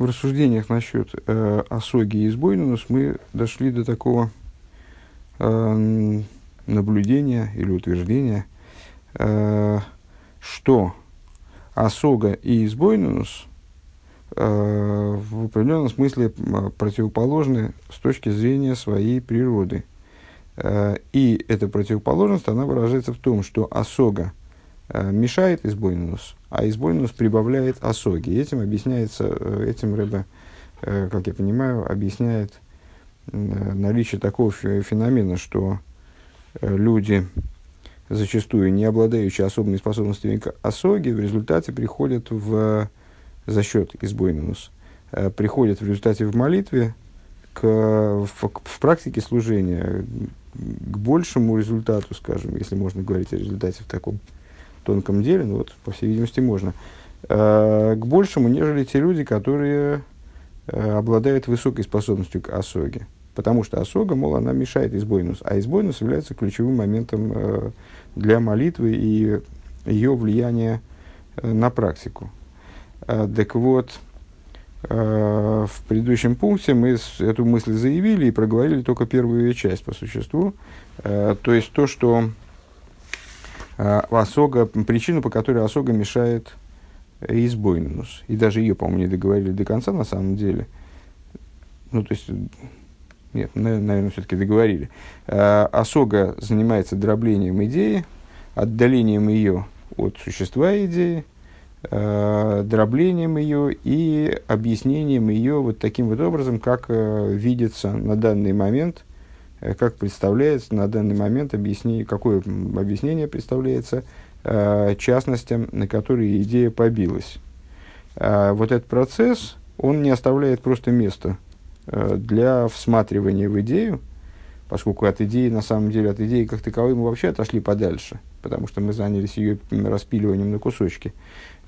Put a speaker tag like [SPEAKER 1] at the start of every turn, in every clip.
[SPEAKER 1] в рассуждениях насчет э, осоги и избойнус мы дошли до такого э, наблюдения или утверждения, э, что осога и избойнус э, в определенном смысле противоположны с точки зрения своей природы. Э, и эта противоположность, она выражается в том, что осога мешает избойнус, а избойнус прибавляет осоги. Этим объясняется, э, этим Рэбе, как я понимаю, объясняет наличие такого феномена, что люди, зачастую не обладающие особыми способностями к осоге, в результате приходят в, за счет избойнус, приходят в результате в молитве к, в, в практике служения к большему результату, скажем, если можно говорить о результате в таком тонком деле, ну вот, по всей видимости, можно, э, к большему, нежели те люди, которые э, обладают высокой способностью к осоге. Потому что осога, мол, она мешает избойнус, а избойнус является ключевым моментом э, для молитвы и ее влияния э, на практику. Так вот, в предыдущем пункте мы эту мысль заявили и проговорили только первую ее часть по существу. То есть то, что осога, причину, по которой осога мешает избойнус. И даже ее, по-моему, не договорили до конца на самом деле. Ну, то есть, нет, наверное, все-таки договорили. Осога занимается дроблением идеи, отдалением ее от существа идеи, э, дроблением ее и объяснением ее вот таким вот образом, как э, видится на данный момент, как представляется на данный момент объяснение, какое объяснение представляется э, частностям, на которые идея побилась. Э, вот этот процесс, он не оставляет просто места э, для всматривания в идею, поскольку от идеи, на самом деле, от идеи как таковой мы вообще отошли подальше, потому что мы занялись ее распиливанием на кусочки.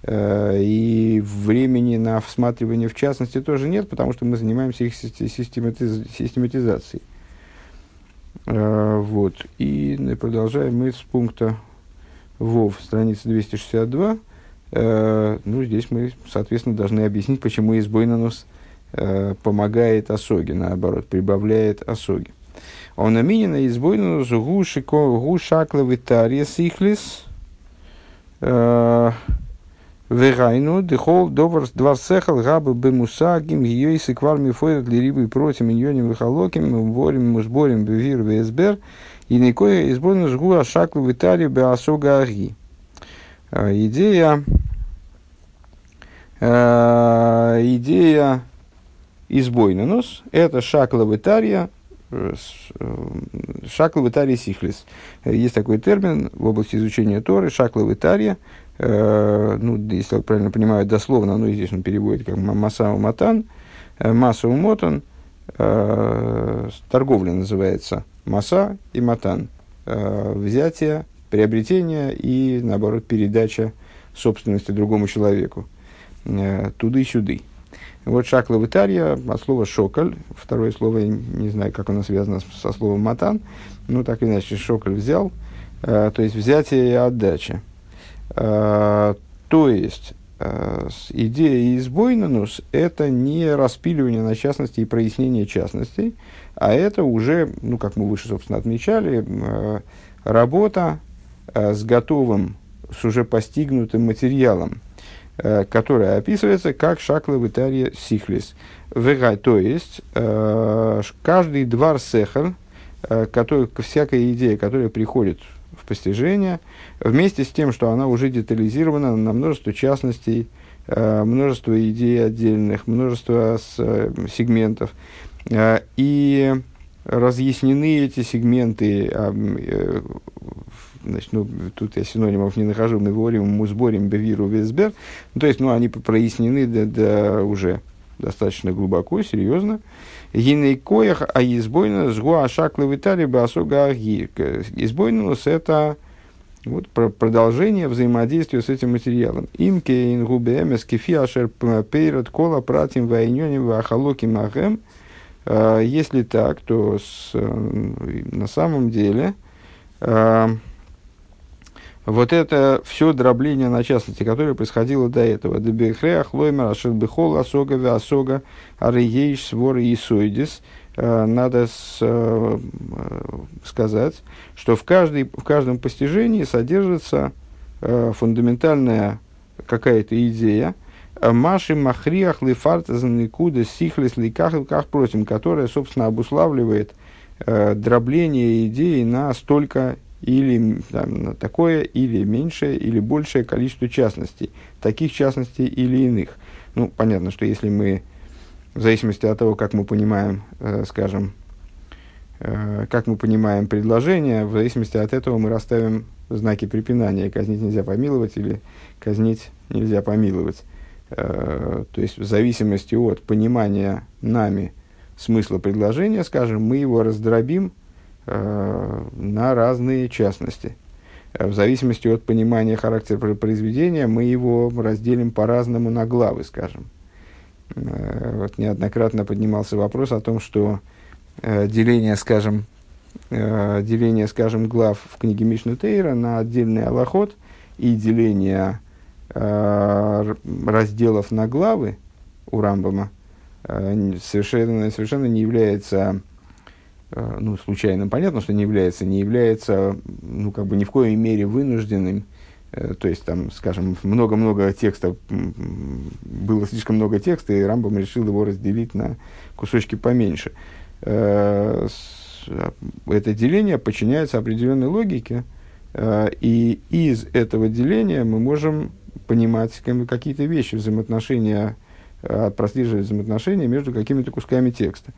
[SPEAKER 1] Э, и времени на всматривание в частности тоже нет, потому что мы занимаемся их систематиз... систематизацией. Э, вот. И продолжаем мы с пункта ВОВ, страница 262. Э, ну, здесь мы, соответственно, должны объяснить, почему избойнанус помогает осоге, наоборот, прибавляет осоге. Он аминина избойнанус гу шакловый тария сихлис. Вегайну, дыхол, довар, два сехал, габы бемусагим, ее и секвар мифойрат ли рибы против миньоним выхолоким, ворим музборим бевир весбер, и никое изборно жгуа шаклу в Италии беасога аги. Идея, идея избойнанус, это шакла в Италии, шакла в Италии сихлис. Есть такой термин в области изучения Торы, шакла в Италии, Э, ну, если я правильно понимаю, дословно, ну, здесь он переводит как Масау Матан, э, Масау Мотан, э, торговля называется Маса и Матан, взятие, приобретение и, наоборот, передача собственности другому человеку, туды-сюды. Вот шакла в Итария, от слова шоколь, второе слово, не знаю, как оно связано со словом матан, ну так иначе, шоколь взял, то есть взятие и отдача. Э, то есть, э, идея избойнанус – это не распиливание на частности и прояснение частностей, а это уже, ну, как мы выше, собственно, отмечали, э, работа с готовым, с уже постигнутым материалом, которая описывается как шакла в Итарии сихлис. То есть, каждый двор сехар, который, всякая идея, которая приходит в вместе с тем, что она уже детализирована на множество частностей, э, множество идей отдельных, множество э, сегментов. Э, и разъяснены эти сегменты, значит, ну, тут я синонимов не нахожу, мы говорим музборим бевиру весбер, ну, то есть, ну, они прояснены до, до уже достаточно глубоко, серьезно. Гиней коях, а избойна сгуа шаклы в Италии басога аги. Избойнус это вот продолжение взаимодействия с этим материалом. Имке ингубемес кефиашер пейрот кола пратим вайнёним вахалоким ахем. А, если так, то с, на самом деле вот это все дробление на частности, которое происходило до этого. Дебехреах, лоймер, ашербехол, асога, веасога, ариейш, свор и сойдис. Э, надо с, э, сказать, что в, каждой, в каждом постижении содержится э, фундаментальная какая-то идея, Маши махриах лифартазан никуда сихлис ликах как просим, которая, собственно, обуславливает э, дробление идеи на столько или там, такое, или меньшее, или большее количество частностей, таких частностей или иных. Ну, понятно, что если мы, в зависимости от того, как мы понимаем, э, скажем, э, как мы понимаем предложение, в зависимости от этого мы расставим знаки препинания. Казнить нельзя помиловать или казнить нельзя помиловать. Э, то есть, в зависимости от понимания нами смысла предложения, скажем, мы его раздробим на разные частности. Э, в зависимости от понимания характера произведения, мы его разделим по-разному на главы, скажем. Э, вот неоднократно поднимался вопрос о том, что деление, скажем, деление, скажем, глав в книге Мишну Тейра на отдельный аллоход и деление разделов на главы у Рамбама совершенно, совершенно не является Э, ну, случайным, понятно, что не является, не является, ну, как бы ни в коей мере вынужденным, э, то есть, там, скажем, много-много текста, было слишком много текста, и Рамбам решил его разделить на кусочки поменьше. Э, это деление подчиняется определенной логике, и из этого деления мы можем понимать какие-то вещи, взаимоотношения, прослеживать взаимоотношения между какими-то кусками текста.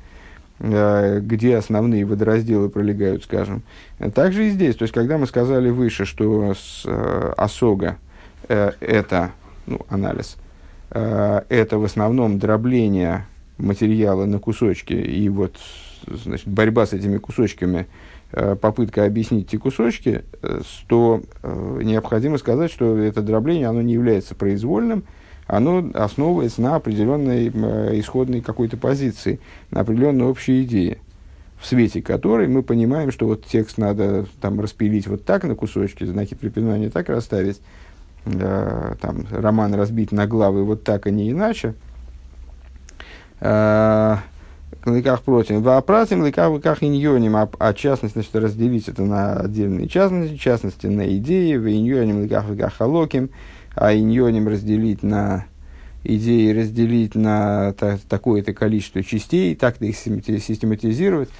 [SPEAKER 1] Э, где основные водоразделы пролегают, скажем. Также и здесь. То есть, когда мы сказали выше, что с, э, осога э, это ну, анализ, э, это в основном дробление материала на кусочки и вот значит, борьба с этими кусочками, э, попытка объяснить эти кусочки, э, то необходимо сказать, что это дробление оно не является произвольным, оно основывается на определенной э, исходной какой-то позиции, на определенной общей идее, в свете которой мы понимаем, что вот текст надо там распилить вот так на кусочки, знаки препинания так расставить, э, там, роман разбить на главы вот так, а не иначе. Э, лыках против. В опратим лыках лыках иньоним, а, а частность, значит, разделить это на отдельные частности, частности на идеи, в иньоним лыках лыках халоким, а иньоним разделить на идеи, разделить на та, такое-то количество частей, так-то их систематизировать.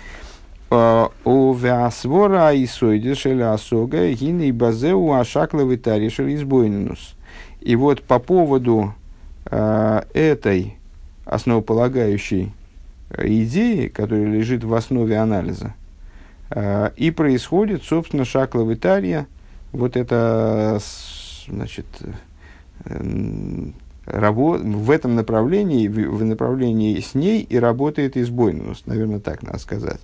[SPEAKER 1] А, у Веасвора и Сойдешеля Асога Гины и Базеу Ашакловый Тарешель Избойнинус. И вот по поводу э, этой основополагающей идеи, которая лежит в основе анализа, э, и происходит, собственно, Шакловый Тарья, вот это значит, эм, рабо- в этом направлении, в, направлении с ней и работает избойнус, наверное, так надо сказать.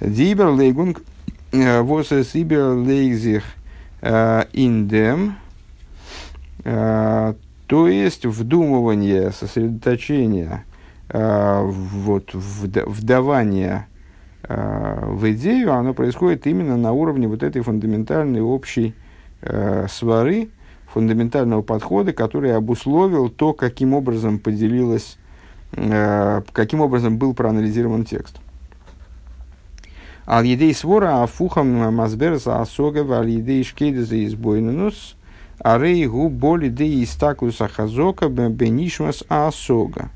[SPEAKER 1] Дибер лейгунг э, восес ибер лейзих э, индем, э, то есть вдумывание, сосредоточение, вот, вдавание в идею, оно происходит именно на уровне вот этой фундаментальной общей свары, фундаментального подхода, который обусловил то, каким образом поделилась, э, каким образом был проанализирован текст. Ал едей свора афухам мазберса асога вал едей шкейдеза избойненус, а рей гу боли де истаклуса хазока бенишмас асога.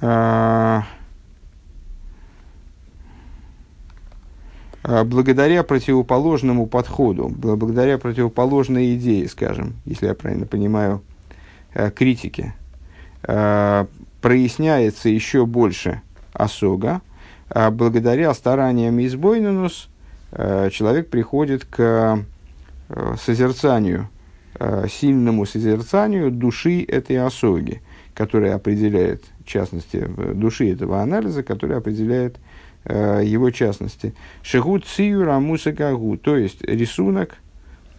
[SPEAKER 1] Uh, благодаря противоположному подходу, благодаря противоположной идее, скажем, если я правильно понимаю, э, критики, э, проясняется еще больше осога, а благодаря стараниям избойненус э, человек приходит к созерцанию, сильному созерцанию души этой осоги, которая определяет, в частности, души этого анализа, которая определяет э, его частности. Шигут цию рамуса гагу, то есть рисунок,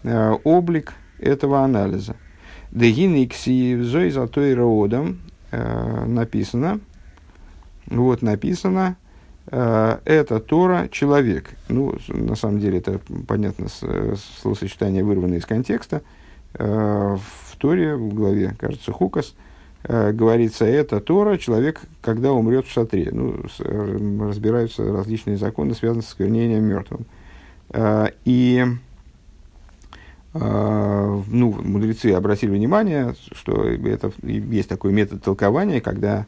[SPEAKER 1] э, облик этого анализа. Дегины кси зой золотой родом э, написано, вот написано, это Тора человек. Ну, на самом деле, это понятно, словосочетание вырвано из контекста. В Торе, в главе, кажется, Хукас, говорится, это Тора, человек, когда умрет в шатре. Ну, разбираются различные законы, связанные с сквернением мертвым. И ну, мудрецы обратили внимание, что это, есть такой метод толкования, когда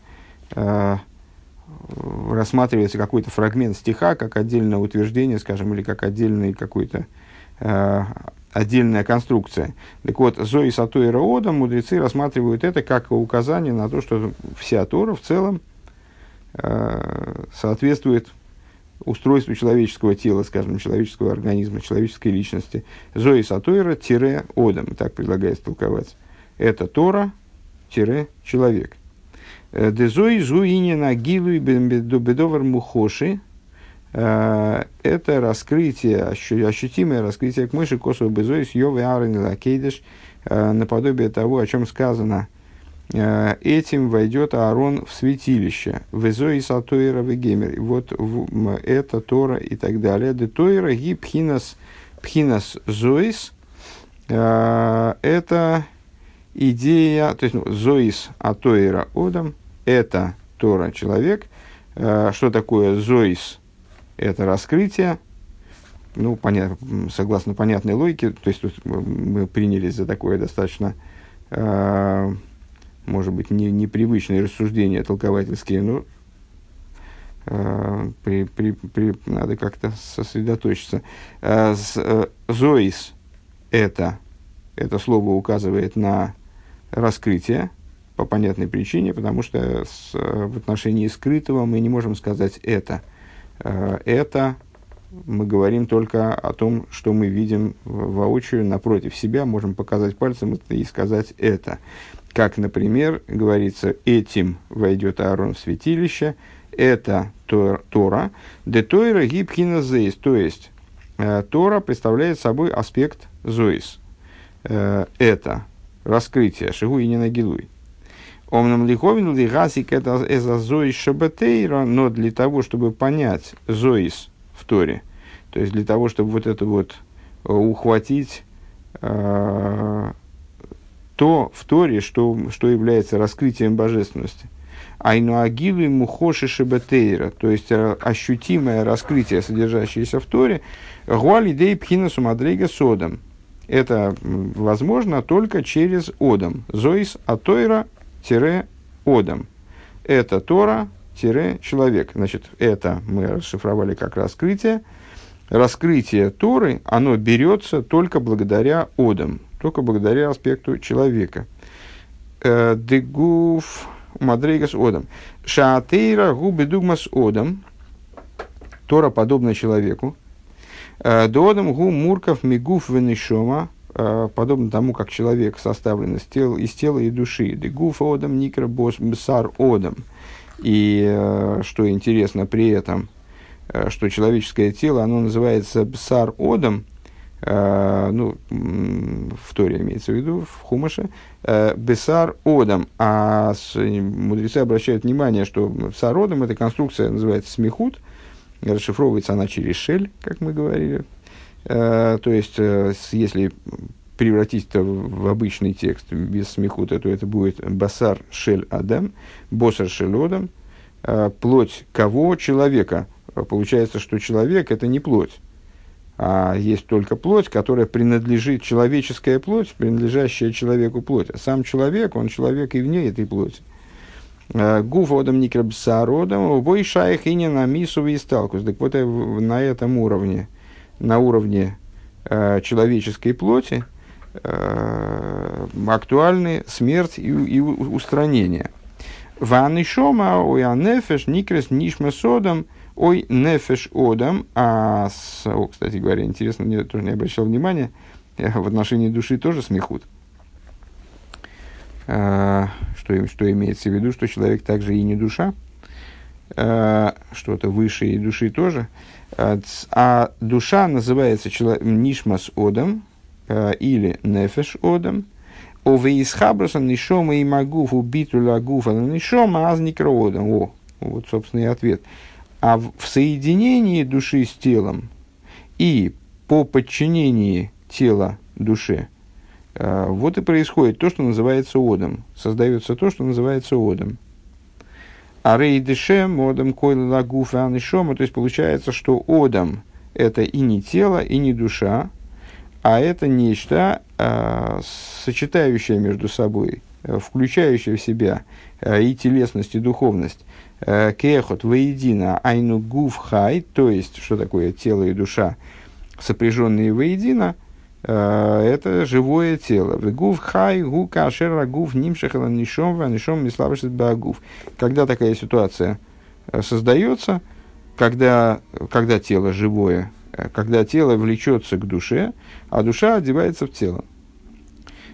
[SPEAKER 1] рассматривается какой-то фрагмент стиха как отдельное утверждение, скажем, или как отдельный какой-то э, отдельная конструкция. Так вот, Зои Сато и Раода мудрецы рассматривают это как указание на то, что вся Тора в целом э, соответствует устройству человеческого тела, скажем, человеческого организма, человеческой личности. Зои Сатойра-Одам, так предлагается толковать. Это Тора-человек. Э, Дезой зуини на гилу и бедовар мухоши. Э, это раскрытие, ощутимое раскрытие к мыши косу безой с йовы арен лакейдеш, э, наподобие того, о чем сказано. Этим войдет Аарон в святилище. Сатоира вегемер. Вот в, это Тора и так далее. Де Тойра пхинас, пхинас зоис. Это идея, то есть ну, зоис атоира одам – это Тора человек. Э, что такое Зоис? Это раскрытие. Ну, понятно, согласно понятной логике, то есть тут мы принялись за такое достаточно, э, может быть, не, непривычное рассуждение толковательские, но э, при, при, при, надо как-то сосредоточиться. Зоис это, это слово указывает на раскрытие, по понятной причине, потому что с, э, в отношении скрытого мы не можем сказать это. Э, это мы говорим только о том, что мы видим воочию напротив себя, можем показать пальцем и сказать это. Как, например, говорится, этим войдет Аарон в святилище, это Тора, де Тойра гибхина зейс, то есть э, Тора представляет собой аспект зоис. Это раскрытие, шигу и не нагилуй. Омнам лиховин лигасик это эза зоис шабатейра, но для того, чтобы понять зоис в Торе, то есть для того, чтобы вот это вот э, ухватить э, то в Торе, что, что является раскрытием божественности. Айну агилу мухоши шабатейра, то есть э, ощутимое раскрытие, содержащееся в Торе, гуали дей пхина сумадрейга содом. Это возможно только через Одам. Зоис атойра одам. Это Тора, человек. Значит, это мы расшифровали как раскрытие. Раскрытие Торы, оно берется только благодаря одам, только благодаря аспекту человека. Э, Дегуф мадрейгас одам. Шаатейра губы дугмас одам. Тора подобна человеку. Э, Додам гу мурков мигуф венешома подобно тому, как человек составлен из тела, из тела и души. Дегуф одам, никра бсар одам. И э, что интересно при этом, э, что человеческое тело, оно называется бсар одам, ну, в Торе имеется в виду, в Хумаше, бесар одам. А мудрецы обращают внимание, что бсар одам, эта конструкция называется смехут, расшифровывается она через шель, как мы говорили Э, то есть, э, если превратить это в обычный текст без смехута, то это будет басар шель адам, босар шель одам, э, плоть кого? Человека. Получается, что человек это не плоть, а есть только плоть, которая принадлежит, человеческая плоть, принадлежащая человеку плоть. А сам человек, он человек и вне этой плоти. Гуф одам никрабсародам, бой шаях и не на мису и сталкус. Так вот на этом уровне на уровне э, человеческой плоти э, актуальны смерть и, и устранение. Ванны шома, ой, а нефеш, никрес, нишма содом, ой, нефеш одам. А, с, о, кстати говоря, интересно, мне тоже не обращал внимания, в отношении души тоже смехут. А, что, что имеется в виду, что человек также и не душа, а, что-то выше и души тоже. А душа называется нишмас одам э, или нефеш одам. Овеисхабруса нишома и магуф убиту лагуфа нишома аз одам. О, вот, собственно, и ответ. А в, в соединении души с телом и по подчинении тела душе, э, вот и происходит то, что называется одом. Создается то, что называется одом. А рейдешем, одом койл лагуф анишома, то есть получается, что одом – это и не тело, и не душа, а это нечто, э, сочетающее между собой, э, включающее в себя э, и телесность, и духовность. Э, кехот воедино айну гуф хай, то есть, что такое тело и душа, сопряженные воедино – это живое тело. Гуф хай гу кашер гуф нимшахала нишом нишом мислабашит багуф. Когда такая ситуация э, создается, когда, когда тело живое, э, когда тело влечется к душе, а душа одевается в тело.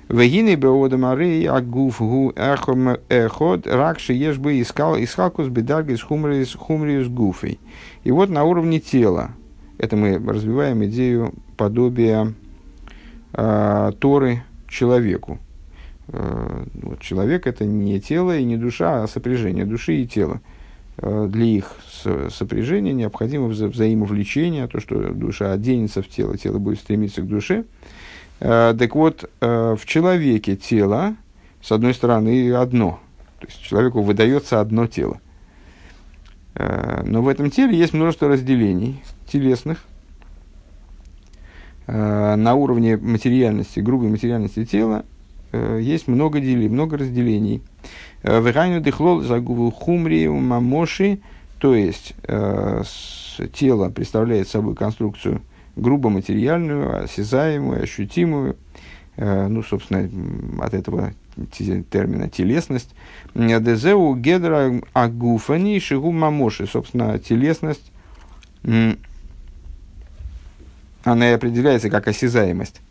[SPEAKER 1] Вегины беода марей агуф гу эхом эход ракши ешь бы искал искалкус бедаргис хумриус хумриус гуфей. И вот на уровне тела, это мы развиваем идею подобия э, Торы человеку. Э, вот, человек это не тело и не душа, а сопряжение души и тела. Э, для их сопряжения необходимо вза взаимовлечение, то, что душа оденется в тело, тело будет стремиться к душе. Э, так вот, э, в человеке тело, с одной стороны, одно. То есть человеку выдается одно тело. Э, но в этом теле есть множество разделений телесных, на уровне материальности, грубой материальности тела, э, есть много делей, много разделений. Э, Вегайну дыхлол загуву хумри мамоши, то есть тело представляет собой конструкцию грубо материальную, осязаемую, ощутимую, ну, собственно, от этого термина телесность. Дезеу гедра агуфани шигу мамоши, собственно, телесность она и определяется как осязаемость.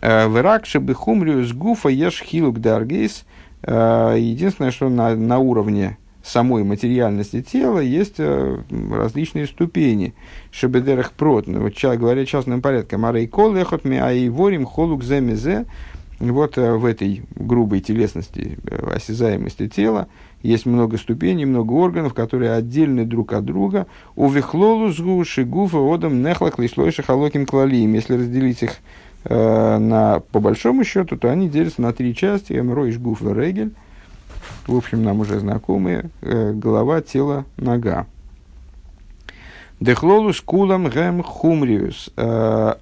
[SPEAKER 1] Э, Верак шебихумриус гуфа еш хилук даргейс. Э, единственное, что на, на уровне самой материальности тела есть э, различные ступени. Шебедерах прот, ну, вот, говоря частным порядком, арей кол эхот ми аиворим холук земезе. Вот в этой грубой телесности, осязаемости тела есть много ступеней, много органов, которые отдельны друг от друга. У вихлолу сгу шигуфа одам нехлах лишлойши халоким клалием. Если разделить их э, на, по большому счету, то они делятся на три части. Эмрой, жгуф и регель. В общем, нам уже знакомые. Э, голова, тело, нога. Дехлолус кулам гэм хумриус. Э.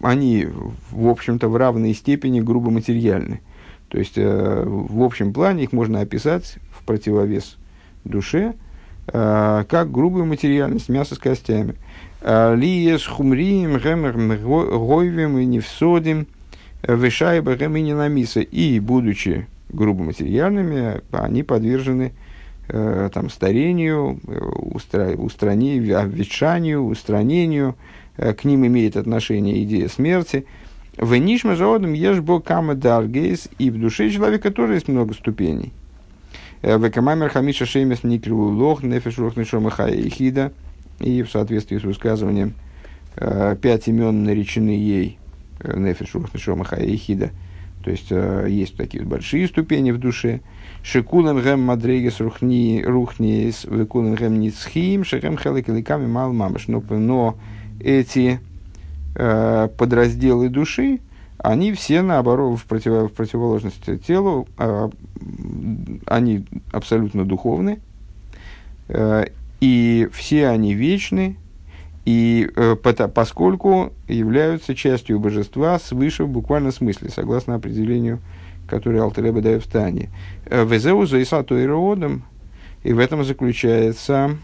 [SPEAKER 1] Они, в общем-то, в равной степени грубо материальны. То есть, э, в общем плане их можно описать в противовес душе, э, как грубую материальность, мясо с костями. Э, Лиес хумрием, гемер гойвем и невсодим, вышайба гемини намиса. И, будучи грубо материальными, они подвержены там, старению, устра, устранению, ветшанию, устранению. К ним имеет отношение идея смерти – в нишма заодом ешь бо кама даргейс, и в душе человека тоже есть много ступеней. Э, в камамер хамиша шемес никру лох нефеш лох нишома и хида. И в соответствии с высказыванием э, пять имен наречены ей э, нефеш лох нишома и хида. То есть есть такие большие ступени в душе. Шекулем гэм мадрегес рухни рухниес, векулем гэм ницхим, шехэм хелекеликами мал мамаш. Но эти Э, подразделы души, они все, наоборот, в, против, в противоположность телу, э, они абсолютно духовны, э, и все они вечны, и э, поскольку являются частью божества свыше в буквальном смысле, согласно определению, которое Алтареба дает в Тане. Э, Везеу заиса и в этом заключается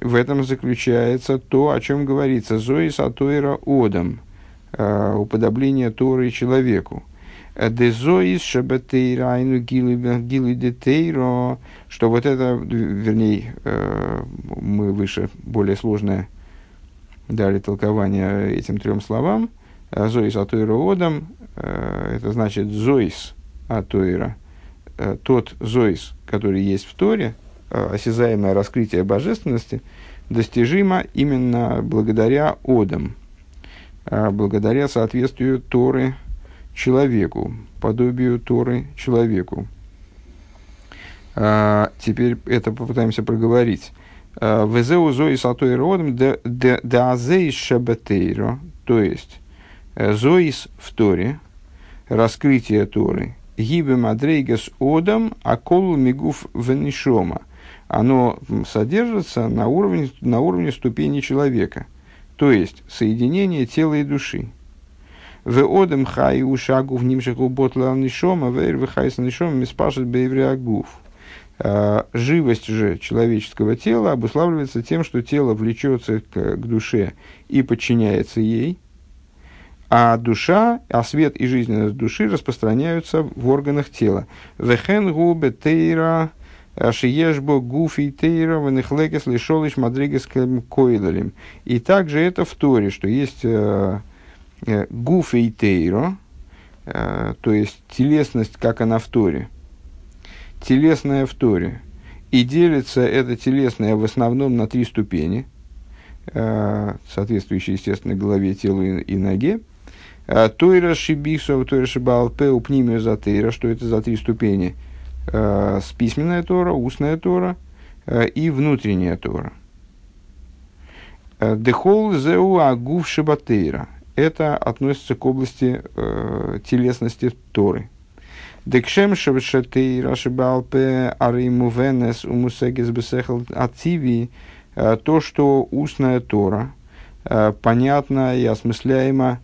[SPEAKER 1] в этом заключается то, о чем говорится Зои Сатуэра Одам, э, уподобление Торы человеку. Дезоис шабатейрайну гилы детейро, что вот это, вернее, э, мы выше, более сложное дали толкование этим трем словам. Зоис Атуэра Одам, э, это значит Зоис Атуэра, тот Зоис, который есть в Торе, Э, осязаемое раскрытие божественности достижимо именно благодаря одам, э, благодаря соответствию Торы человеку, подобию Торы человеку. А, теперь это попытаемся проговорить. Везеу зои сатой родом де азей шабатейро, то есть зоис в Торе, раскрытие Торы, гибе мадрейгас одам, а колу мигуф венишома. Оно содержится на уровне, на уровне ступени человека, то есть соединение тела и души. ואדם חי הוא שהגוף נמשך ובטל להנשמה, ואור וחיות הנשמה מתפשט באברי הגוף. А, живость же человеческого тела обуславливается тем, что тело влечется к, к душе и подчиняется ей, а душа, а свет и жизненность души распространяются в органах тела. וכן הוא בתורה שיש בה גופי תורה ונחלקת לשלוש מדריגות койлалим. И также это в Торе, что есть тейра, э, то есть телесность, как она в Торе – телесное в Торе. И делится это телесное в основном на три ступени, э, соответствующие, естественно, голове, телу и, и ноге. Э, тойра шибису, тойра шибалпе, упнимию за тейра, что это за три ступени. Э, с письменная Тора, устная Тора и внутренняя Тора. Дехол зеу агув шибатейра. Это относится к области э, телесности Торы. Декшем шевшеты рашибалпе ариму венес умусегис бесехал ативи, э, то, что устная Тора, э, понятно и осмысляемо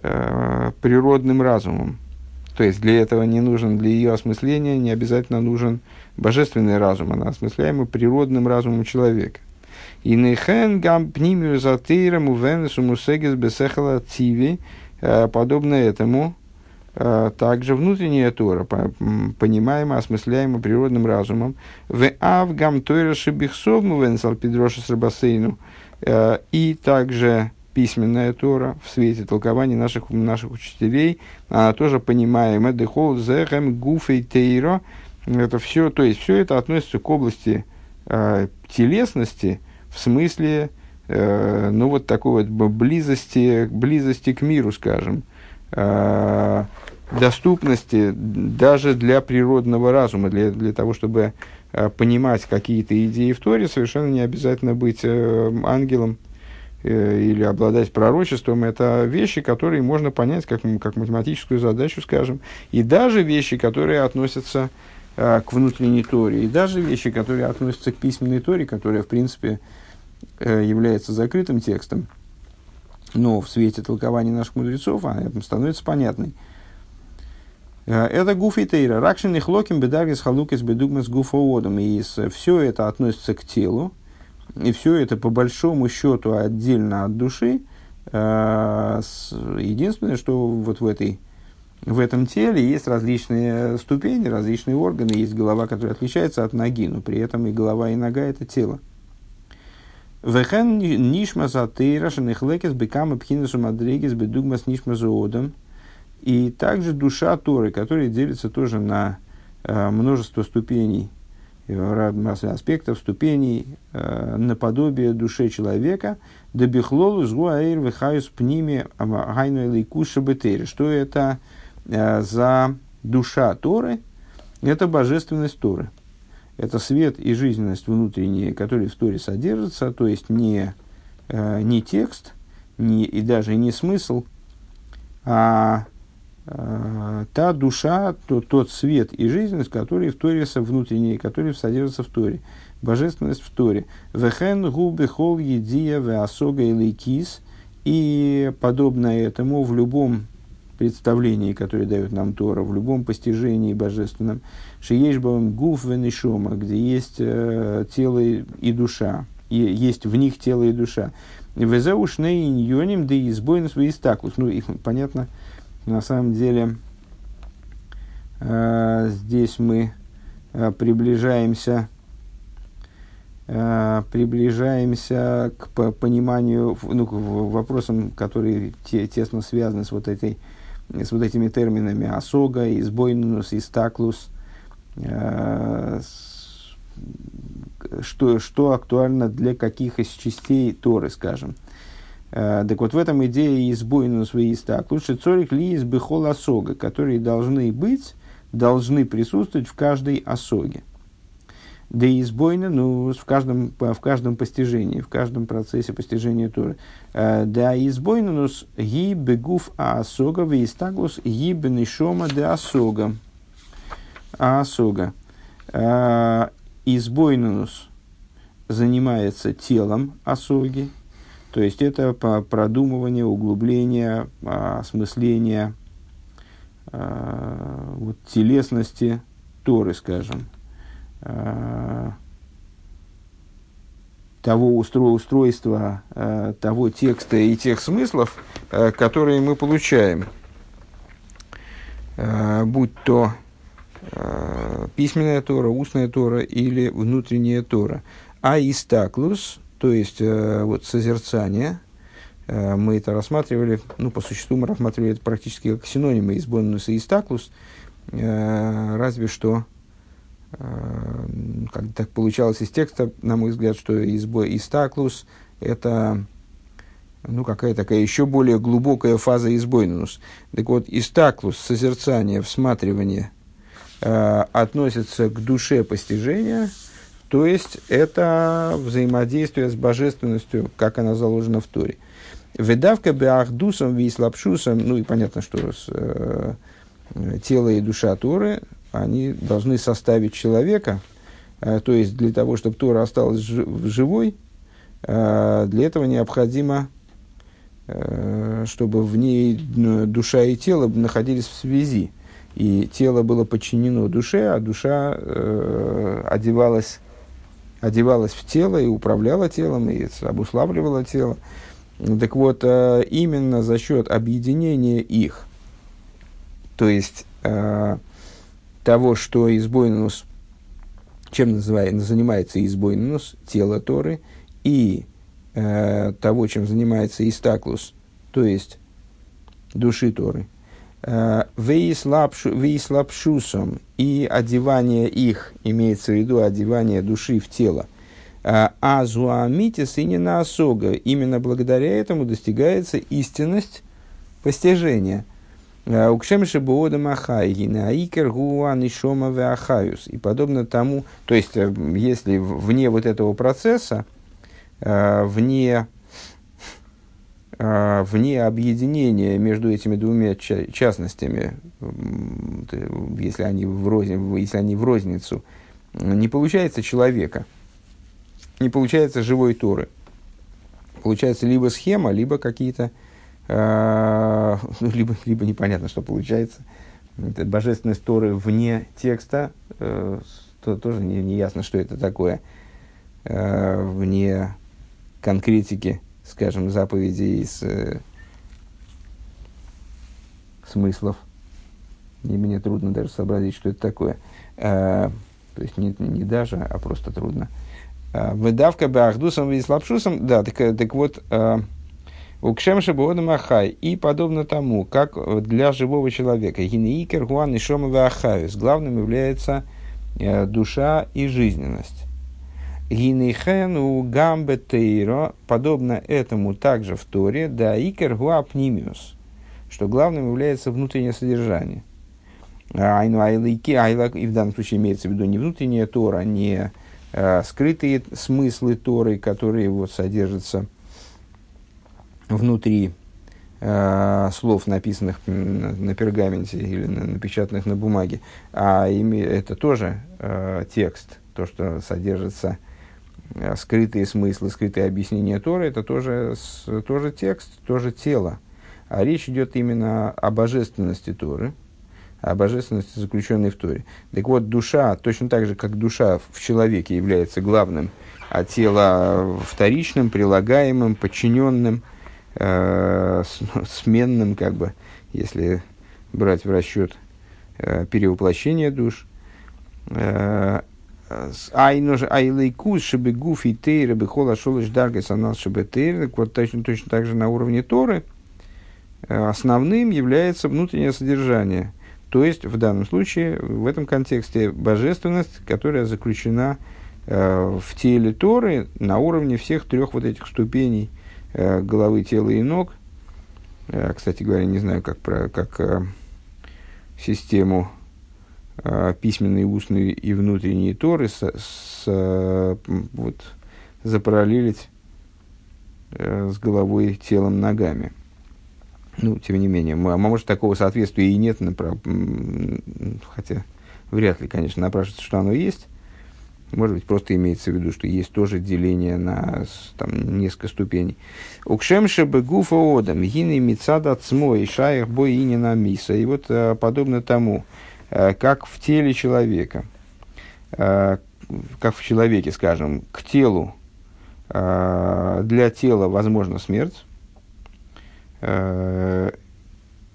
[SPEAKER 1] э, природным разумом. То есть для этого не нужен, для ее осмысления не обязательно нужен божественный разум, она осмысляема природным разумом человека. И гам пнимию затейрам увенесу мусегис бесехала тиви, подобно этому, Э, также внутренняя Тора, понимаемая, осмысляемая природным разумом. В Авгам Тойра Шибихсов Мувенсал Пидроша Срабасейну. Э, и также письменная Тора в свете толкования наших, наших учителей, она тоже понимаема. Дехол Зехем Гуфей Тейро. Это все, то есть все это относится к области э, телесности в смысле э, ну вот такой вот близости, близости к миру, скажем. Э, доступности даже для природного разума, для, для того, чтобы э, понимать какие-то идеи в Торе, совершенно не обязательно быть э, ангелом или обладать пророчеством. Это вещи, которые можно понять как, как математическую задачу, скажем, и даже вещи, которые относятся э, к внутренней Торе, и даже вещи, которые относятся к письменной Торе, которая, в принципе, э, является закрытым текстом, но в свете толкования наших мудрецов она становится понятной. Э, это гуф и тейра. Ракшин и хлоким бедаргис халукис бедугмас гуфоодом. И все это относится к телу. И все это по большому счету отдельно от души. Э, единственное, что вот в этой в этом теле есть различные ступени, различные органы. Есть голова, которая отличается от ноги, но при этом и голова, и нога – это тело. Вехен нишма затейра шанихлекес бекама пхинасу мадрегис бедугмас нишма зоодом – и также душа Торы, которая делится тоже на э, множество ступеней, э, аспектов, ступеней, э, наподобие душе человека, дебихлолу згуаэйр вихаюс пними гайну лейкуша бетери. Что это э, за душа Торы? Это божественность Торы. Это свет и жизненность внутренние, которые в Торе содержатся, то есть не, не текст, не, и даже не смысл, а та душа, то, тот свет и жизненность, которые в Торе внутренние, которые содержатся в Торе. Божественность в Торе. Вехен губы хол едия веасога и кис. И подобно этому в любом представлении, которое дает нам Тора, в любом постижении божественном, шиешбам гуф венешома, где есть э, тело и душа, и есть в них тело и душа. Везеушней иньоним да избойн свои стаклус. Ну, их понятно, на самом деле, э, здесь мы э, приближаемся, э, приближаемся к пониманию, ну, к вопросам, которые те, тесно связаны с вот, этой, с вот этими терминами осога, избойнус, истаклус, что, что актуально для каких из частей Торы, скажем. Э, так вот, в этом идее избойну свои стак. Лучше цорик ли из бихол осога, которые должны быть, должны присутствовать в каждой осоге. Да и избойно, ну, в каждом, в каждом постижении, в каждом процессе постижения Торы. Э, да и избойно, ну, ги бегуф аасога, вейстаглус ги бенешома де асога. Аасога. Э, избойнус занимается телом осоги, то есть это продумывание, углубление, осмысление э, вот, телесности Торы, скажем, э, того устро устройства, того текста и тех смыслов, которые мы получаем, будь то письменная Тора, устная Тора или внутренняя Тора. А истаклус, то есть э, вот созерцание, э, мы это рассматривали, ну, по существу мы рассматривали это практически как синонимы из бонуса и стаклус, э, разве что как так получалось из текста, на мой взгляд, что избой истаклус – это ну, какая такая еще более глубокая фаза избойнус. Так вот, истаклус, созерцание, всматривание, э, относится к душе постижения, то есть это взаимодействие с божественностью, как она заложена в Торе. Ведавка беахдусом вислапшусом, ну и понятно, что с, э, тело и душа Торы они должны составить человека, э, то есть для того, чтобы Тора осталась живой, э, для этого необходимо, э, чтобы в ней душа и тело находились в связи. И тело было подчинено душе, а душа одевалась, одевалась в тело и управляла телом, и обуславливала тело. Так вот, именно за счет объединения их, то есть того, что избойнус, чем называет, занимается избойнус, тело Торы, и э, того, чем занимается истаклус, то есть души Торы, э, вейслапшусом и одевание их, имеется в виду одевание души в тело, э, а и не на осога. Именно благодаря этому достигается истинность постижения – Э, Укшемши Буода Махайгина, Аикер Гуа Нишома Веахаюс. И подобно тому, то есть, э, если вне вот этого процесса, э, вне, вне объединения между этими двумя частностями, если они в, роз, если они в розницу, не получается человека, не получается живой Торы. Получается либо схема, либо какие-то а, ну, либо, либо непонятно, что получается. Это божественность Торы вне текста, э, то, тоже не, не ясно, что это такое, э, вне конкретики, скажем, заповедей из э, смыслов. И мне трудно даже сообразить, что это такое. Э, то есть не, не даже, а просто трудно. Э, выдавка бы ахдусом и слабшусом, да, так, так вот, э, Укшем шабуода ахай. И подобно тому, как для живого человека. Гинеикер гуан и шома ахайус. Главным является э, душа и жизненность. Гинейхену гамбе тейро. Подобно этому также в Торе. Да икер гуа пнимиус. Что главным является внутреннее содержание. Айну айлайки, айлак, и в данном случае имеется в виду не внутренняя Тора, не э, скрытые смыслы Торы, которые вот содержатся внутри э, слов, написанных на, пергаменте или на, напечатанных на бумаге, а это тоже э, текст, то, что содержится скрытые смыслы, скрытые объяснения Торы, это тоже, тоже текст, тоже тело. А речь идет именно о божественности Торы, о божественности, заключенной в Торе. Так вот, душа, точно так же, как душа в человеке является главным, а тело вторичным, прилагаемым, подчиненным – э, сменным, как бы, если брать в расчет э, перевоплощение душ. Э, Айлайкус шебегуф и тейра бехола шолыш дарга санал шебетейр. Вот точно, точно так же на уровне Торы э, основным является внутреннее содержание. То есть, в данном случае, в этом контексте, божественность, которая заключена э, в теле Торы на уровне всех трех вот этих ступеней Э, головы, тела и ног. Э, кстати говоря, не знаю, как, про, как э, систему письменные, устные и внутренние Торы с, с, э, вот, запараллелить э, с головой, телом, ногами. Ну, тем не менее, а может, такого соответствия и нет, хотя вряд ли, конечно, напрашивается, что оно есть. Может быть, просто имеется в виду, что есть тоже деление на там, несколько ступеней. Укшемше бы гуфа одам, гины мицада цмо и шаях бой и на миса. И вот э, подобно тому, э, как в теле человека, э, как в человеке, скажем, к телу, для тела возможна смерть,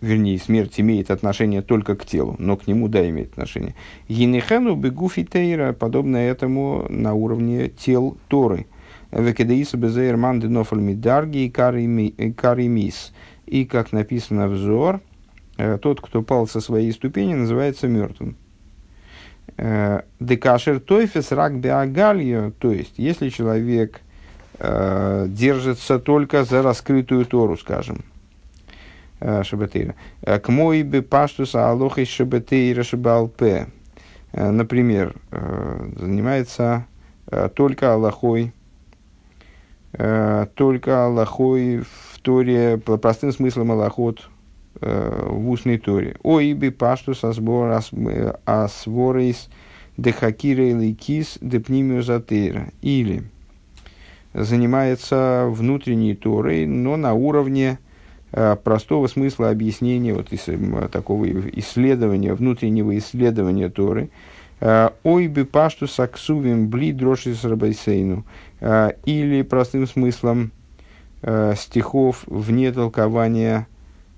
[SPEAKER 1] вернее, смерть имеет отношение только к телу, но к нему, да, имеет отношение. Гинехену бегуфи тейра, подобно этому на уровне тел Торы. Векедеису безейр манды нофаль мидарги и каримис. И, как написано взор, э, тот, кто пал со своей ступени, называется мертвым. Э, Декашер тойфес рак биагальо, то есть, если человек э, держится только за раскрытую Тору, скажем, Э, Шабатейра. Э, к мой бы паштуса алохой Шабатейра Шабалпе. Э, например, занимается только Аллахой, только Аллахой в Торе, простым смыслом Аллахот в устной Торе. Ой, бы паштус асбор асворейс дехакира или кис депнимиозатейра. Или занимается внутренней Торой, но на уровне Э, простого смысла объяснения, вот из, такого исследования, внутреннего исследования Торы. Э, Ой бы пашту саксувим бли дроши с. Э, или простым смыслом стихов вне толкования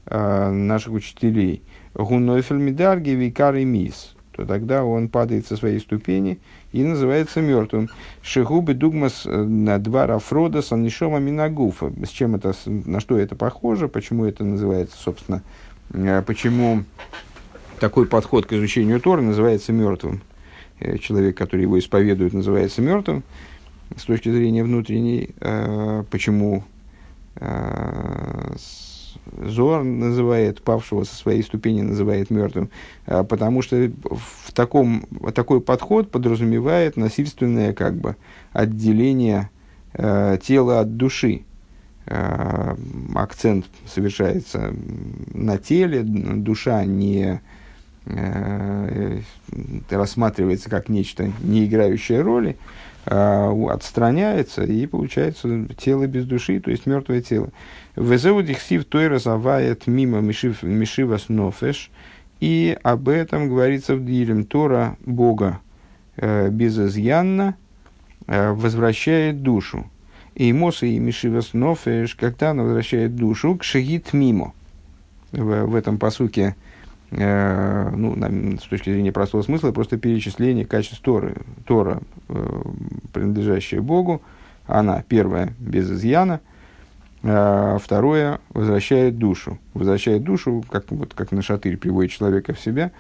[SPEAKER 1] наших учителей. Гунойфель медарги викар и мис. То тогда он падает со своей ступени и называется мертвым. Шигубы дугмас э, на два рафрода санишома минагуфа. С чем это, на что это похоже, почему это называется, собственно, э, почему такой подход к изучению Тора называется мертвым. Э, человек, который его исповедует, называется мертвым с точки зрения внутренней. Почему Зор называет павшего со своей ступени, называет мертвым, а, потому что в таком, такой подход подразумевает насильственное как бы, отделение э, тела от души. Э, акцент совершается на теле, душа не э, рассматривается как нечто, не играющее роли, отстраняется, и получается тело без души, то есть мертвое тело. Везеудихсив тойра завает мимо мишивас нофеш, и об этом говорится в Дилем Тора Бога э, безызъянно э, возвращает душу. И Моса и Мишивас Нофеш, когда она возвращает душу, к шагит мимо. В, в этом посуке Э, ну, на, с точки зрения простого смысла, просто перечисление качеств Торы. Тора, э, принадлежащая Богу, она, первое, без изъяна, второе, возвращает душу. Возвращает душу, как, вот, как на шатырь приводит человека в себя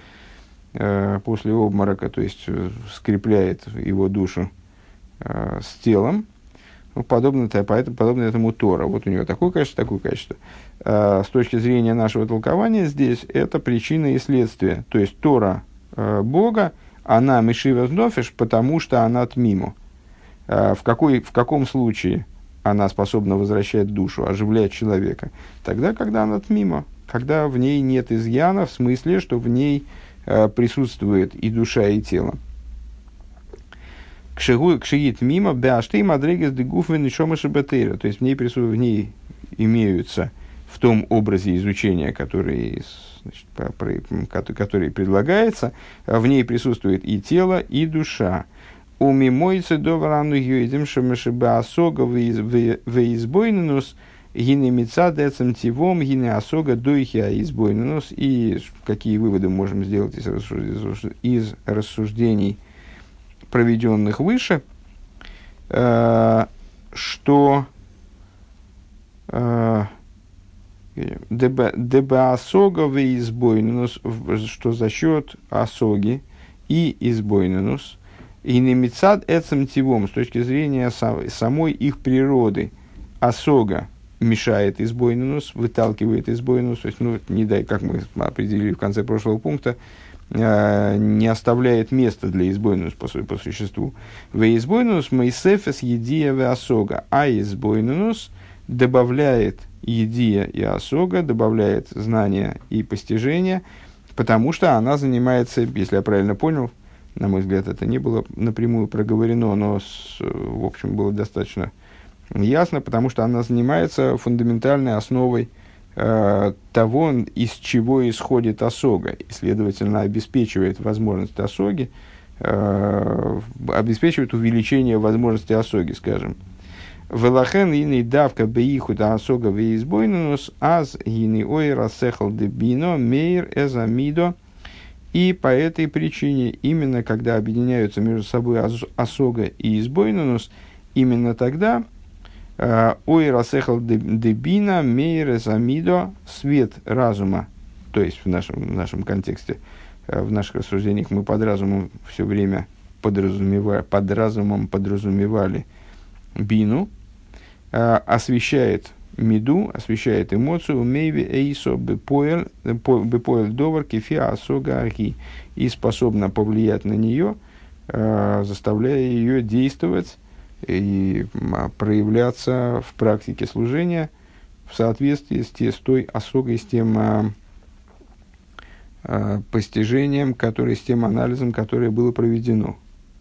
[SPEAKER 1] э, после обморока, то есть э, скрепляет его душу э, с телом, ну, подобно, поэтому, подобно этому Тора. Вот у него такое качество, такое качество. А, с точки зрения нашего толкования здесь это причина и следствие. То есть Тора Бога, она Мишива Знофиш, потому что она Тмимо. А, в, какой, в каком случае она способна возвращать душу, оживлять человека? Тогда, когда она Тмимо, когда в ней нет изъяна, в смысле, что в ней э, присутствует и душа, и тело. Кшигит мимо бяшты мадрегес дегуфы нишома шабатейра. То есть в ней, присутствуют, в ней имеются в том образе изучения, который, значит, который предлагается, в ней присутствует и тело, и душа. У мимойцы доварану юидим шамашиба осога веизбойнус гине мица децем тивом гине осога дойхи избойнус. И какие выводы можем сделать из, из рассуждений проведенных выше, э, что э, дебаосога в избойнус, что за счет осоги и избойнус, и немецад эцем тивом, с точки зрения самой их природы, осога мешает избойнус, выталкивает избойнус, то есть, ну, не дай, как мы определили в конце прошлого пункта, э, не оставляет места для избойнус по, по существу. В избойнус мейсефес едия в осога, а избойнус добавляет едия и осога, добавляет знания и постижения, потому что она занимается, если я правильно понял, на мой взгляд, это не было напрямую проговорено, но, с, в общем, было достаточно ясно, потому что она занимается фундаментальной основой Э, того, из чего исходит осога, и, следовательно, обеспечивает возможность осоги, э, обеспечивает увеличение возможности осоги, скажем. Велахен ини давка беихуда осога веизбойнус аз гини ойра сехал дебино мейр эзамидо. И по этой причине, именно когда объединяются между собой осога и избойнус, именно тогда Э, Ой, расехал дебина, мейрес амидо, свет разума, то есть в нашем, в нашем контексте, э, в наших рассуждениях мы под разумом все время подразумевали, под разумом подразумевали бину, э, освещает меду, освещает эмоцию, мейви эйсо бепоэль довар кефи асога архи, и способна повлиять на нее, заставляя ее действовать и проявляться в практике служения в соответствии с, те, с той осогой, с тем а, а, постижением, который, с тем анализом, которое было проведено.